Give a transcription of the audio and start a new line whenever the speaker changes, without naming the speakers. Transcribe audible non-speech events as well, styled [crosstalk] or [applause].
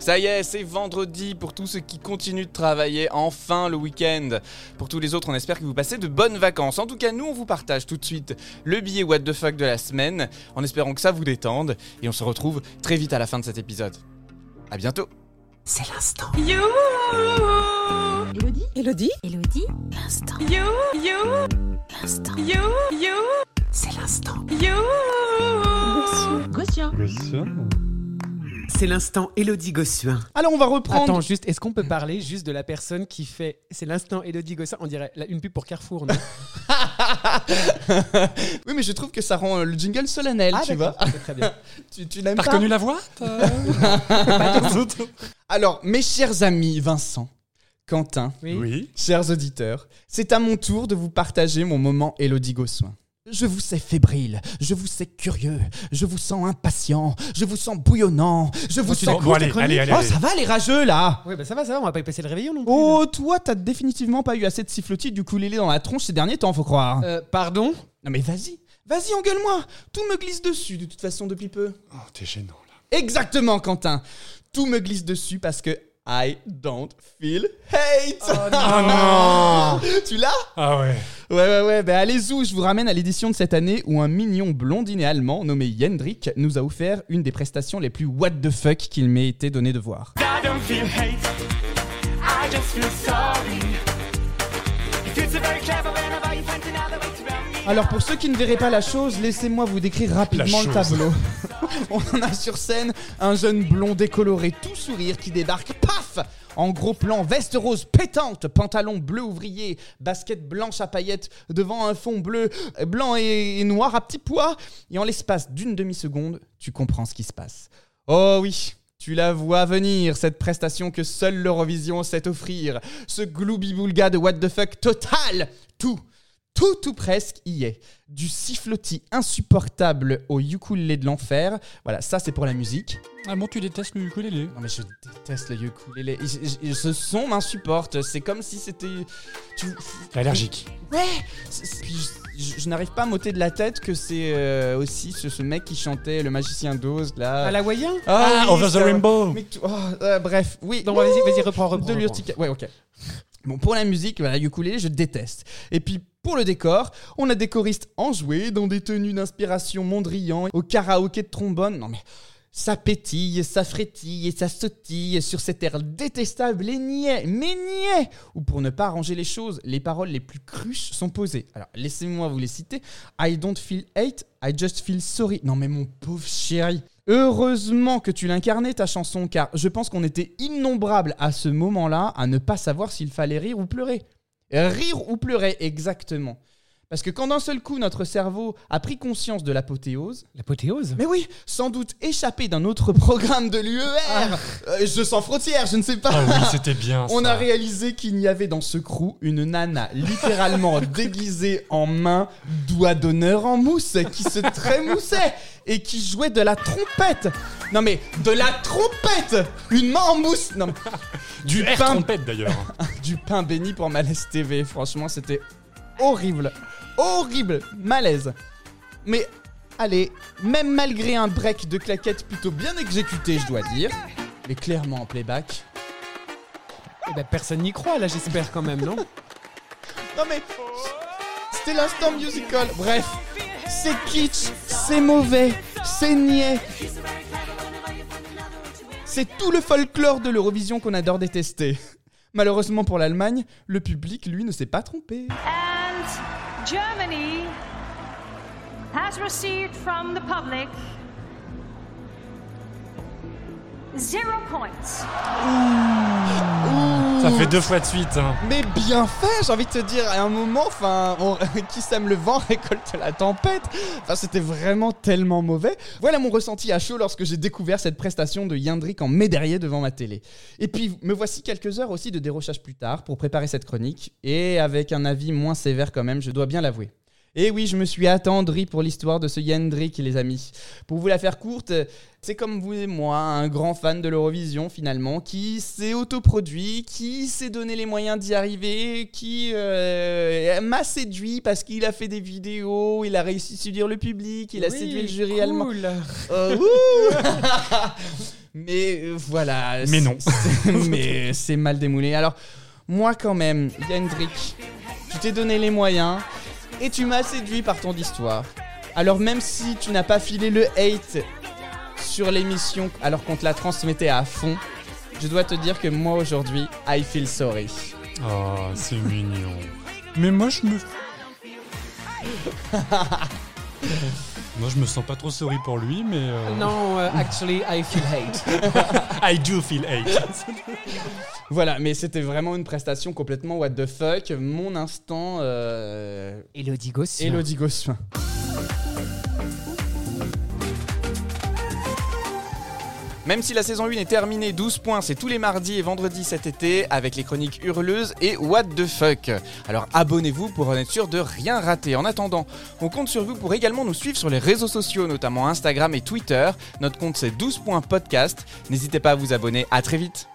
Ça y est, c'est vendredi pour tous ceux qui continuent de travailler, enfin le week-end. Pour tous les autres, on espère que vous passez de bonnes vacances. En tout cas, nous, on vous partage tout de suite le billet What the fuck de la semaine, en espérant que ça vous détende, et on se retrouve très vite à la fin de cet épisode. À bientôt
C'est l'instant.
You,
Elodie
Elodie
Elodie L'instant.
you, you,
L'instant.
you, you,
C'est l'instant.
you.
Gossuin.
C'est l'instant Elodie Gossuin.
Alors on va reprendre.
Attends, juste, est-ce qu'on peut parler juste de la personne qui fait. C'est l'instant Elodie Gossin, on dirait la- une pub pour Carrefour, non [laughs]
Oui, mais je trouve que ça rend euh, le jingle solennel, tu vois.
d'accord, c'est Très bien. [laughs]
Tu, tu n'aimes
T'as
pas
reconnu la voix [laughs]
Alors, mes chers amis Vincent, Quentin,
Oui.
Chers auditeurs, c'est à mon tour de vous partager mon moment Élodie Gossuin. Je vous sais fébrile, je vous sais curieux, je vous sens impatient, je vous sens bouillonnant, je vous
tu
sens...
Bon, bon, allez, allez, allez.
Oh, ça va les rageux là
Oui, bah ça va, ça va, on va pas y passer le réveillon non plus.
Oh, toi, t'as définitivement pas eu assez de sifflotis du ukulélé dans la tronche ces derniers temps, faut croire.
Euh, pardon?
Non mais vas-y, vas-y, engueule-moi Tout me glisse dessus de toute façon depuis peu.
Oh, t'es gênant là.
Exactement, Quentin. Tout me glisse dessus parce que I don't feel hate.
Oh non [laughs]
tu l'as?
Ah ouais.
Ouais, ouais, ouais. Ben allez-y, je vous ramène à l'édition de cette année où un mignon blondinet allemand nommé Jendrik nous a offert une des prestations les plus what the fuck qu'il m'ait été donné de voir. Alors pour ceux qui ne verraient pas la chose, laissez-moi vous décrire rapidement le tableau. [laughs] On en a sur scène un jeune blond décoloré tout sourire qui débarque, paf En gros plan, veste rose pétante, pantalon bleu ouvrier, basket blanche à paillettes devant un fond bleu, blanc et, et noir à petits pois. Et en l'espace d'une demi-seconde, tu comprends ce qui se passe. Oh oui tu la vois venir, cette prestation que seule l'Eurovision sait offrir. Ce gloubi-boulga de what the fuck total Tout, tout tout presque y est. Du sifflotis insupportable au ukulélé de l'enfer. Voilà, ça c'est pour la musique.
Ah bon, tu détestes le ukulélé?
Non mais je déteste le ukulélé. Je- je- Ce son m'insupporte. C'est comme si c'était... Tu...
Allergique.
Ouais puis je, je- je n'arrive pas à m'ôter de la tête que c'est euh, aussi ce, ce mec qui chantait Le Magicien d'Oz là.
À la Wayen
Ah,
oui,
Over the Rainbow.
mais tu- oh, euh, bref, oui.
Donc vas-y, vas-y, reprends, reprends.
de l'urtica- Ouais, ok. Bon, pour la musique, voilà, ukulélé, je déteste. Et puis, pour le décor, on a des choristes enjoués, dans des tenues d'inspiration Mondrian, au karaoké de trombone. Non mais, ça pétille, ça frétille et ça sautille sur cet air détestable et niais, mais niais Ou pour ne pas arranger les choses, les paroles les plus cruches sont posées. Alors, laissez-moi vous les citer. I don't feel hate, I just feel sorry. Non mais mon pauvre chéri. Heureusement que tu l'incarnais ta chanson, car je pense qu'on était innombrables à ce moment-là à ne pas savoir s'il fallait rire ou pleurer. Rire ou pleurer, exactement. Parce que quand d'un seul coup notre cerveau a pris conscience de l'apothéose,
L'apothéose
mais oui, sans doute échappé d'un autre programme de l'UER, euh, je sens frontière, je ne sais pas.
Ah oui, c'était bien. [laughs]
On
ça.
a réalisé qu'il y avait dans ce crew une nana littéralement [laughs] déguisée en main, doigt d'honneur en mousse, qui se trémoussait et qui jouait de la trompette. Non mais de la trompette Une main en mousse Non mais-
Du air
pain,
trompette d'ailleurs. [laughs]
du pain béni pour Malaise TV. Franchement, c'était horrible. Horrible. Malaise. Mais allez, même malgré un break de claquettes plutôt bien exécuté, je dois dire, mais clairement en playback,
Eh ben, personne n'y croit là, j'espère quand même, non?
Non mais c'était l'instant musical. Bref, c'est kitsch, c'est mauvais, c'est niais. C'est tout le folklore de l'Eurovision qu'on adore détester. Malheureusement pour l'Allemagne, le public, lui, ne s'est pas trompé.
And Germany has received from the public zero points.
Ça fait deux fois de suite. hein.
Mais bien fait, j'ai envie de te dire, à un moment, enfin, [laughs] qui sème le vent [laughs] récolte la tempête. Enfin, c'était vraiment tellement mauvais. Voilà mon ressenti à chaud lorsque j'ai découvert cette prestation de Yandrik en médaillé devant ma télé. Et puis, me voici quelques heures aussi de dérochage plus tard pour préparer cette chronique, et avec un avis moins sévère quand même, je dois bien l'avouer. Et oui, je me suis attendri pour l'histoire de ce Yendrik, les amis. Pour vous la faire courte, c'est comme vous et moi, un grand fan de l'Eurovision finalement, qui s'est autoproduit, qui s'est donné les moyens d'y arriver, qui euh, m'a séduit parce qu'il a fait des vidéos, il a réussi à séduire le public, il a
Oui,
séduit le jury allemand. [laughs] Euh, [laughs] Mais euh, voilà.
Mais non.
mais c'est mal démoulé. Alors, moi quand même, Yendrik, tu t'es donné les moyens et tu m'as séduit par ton histoire. Alors même si tu n'as pas filé le hate sur l'émission alors qu'on te la transmettait à fond, je dois te dire que moi aujourd'hui, I feel sorry.
Oh, c'est mignon. Mais moi, je me. [laughs] moi, je me sens pas trop sorry pour lui, mais. euh,
Non, euh, actually, I feel hate. [laughs]
I do feel hate. [laughs]
Voilà, mais c'était vraiment une prestation complètement what the fuck. Mon instant, euh,
Elodie Gossuin.
Elodie Gossuin.
Même si la saison 1 est terminée, 12 points, c'est tous les mardis et vendredis cet été avec les chroniques hurleuses et What the fuck. Alors abonnez-vous pour en être sûr de rien rater. En attendant, on compte sur vous pour également nous suivre sur les réseaux sociaux, notamment Instagram et Twitter. Notre compte c'est 12 points podcast. N'hésitez pas à vous abonner. À très vite.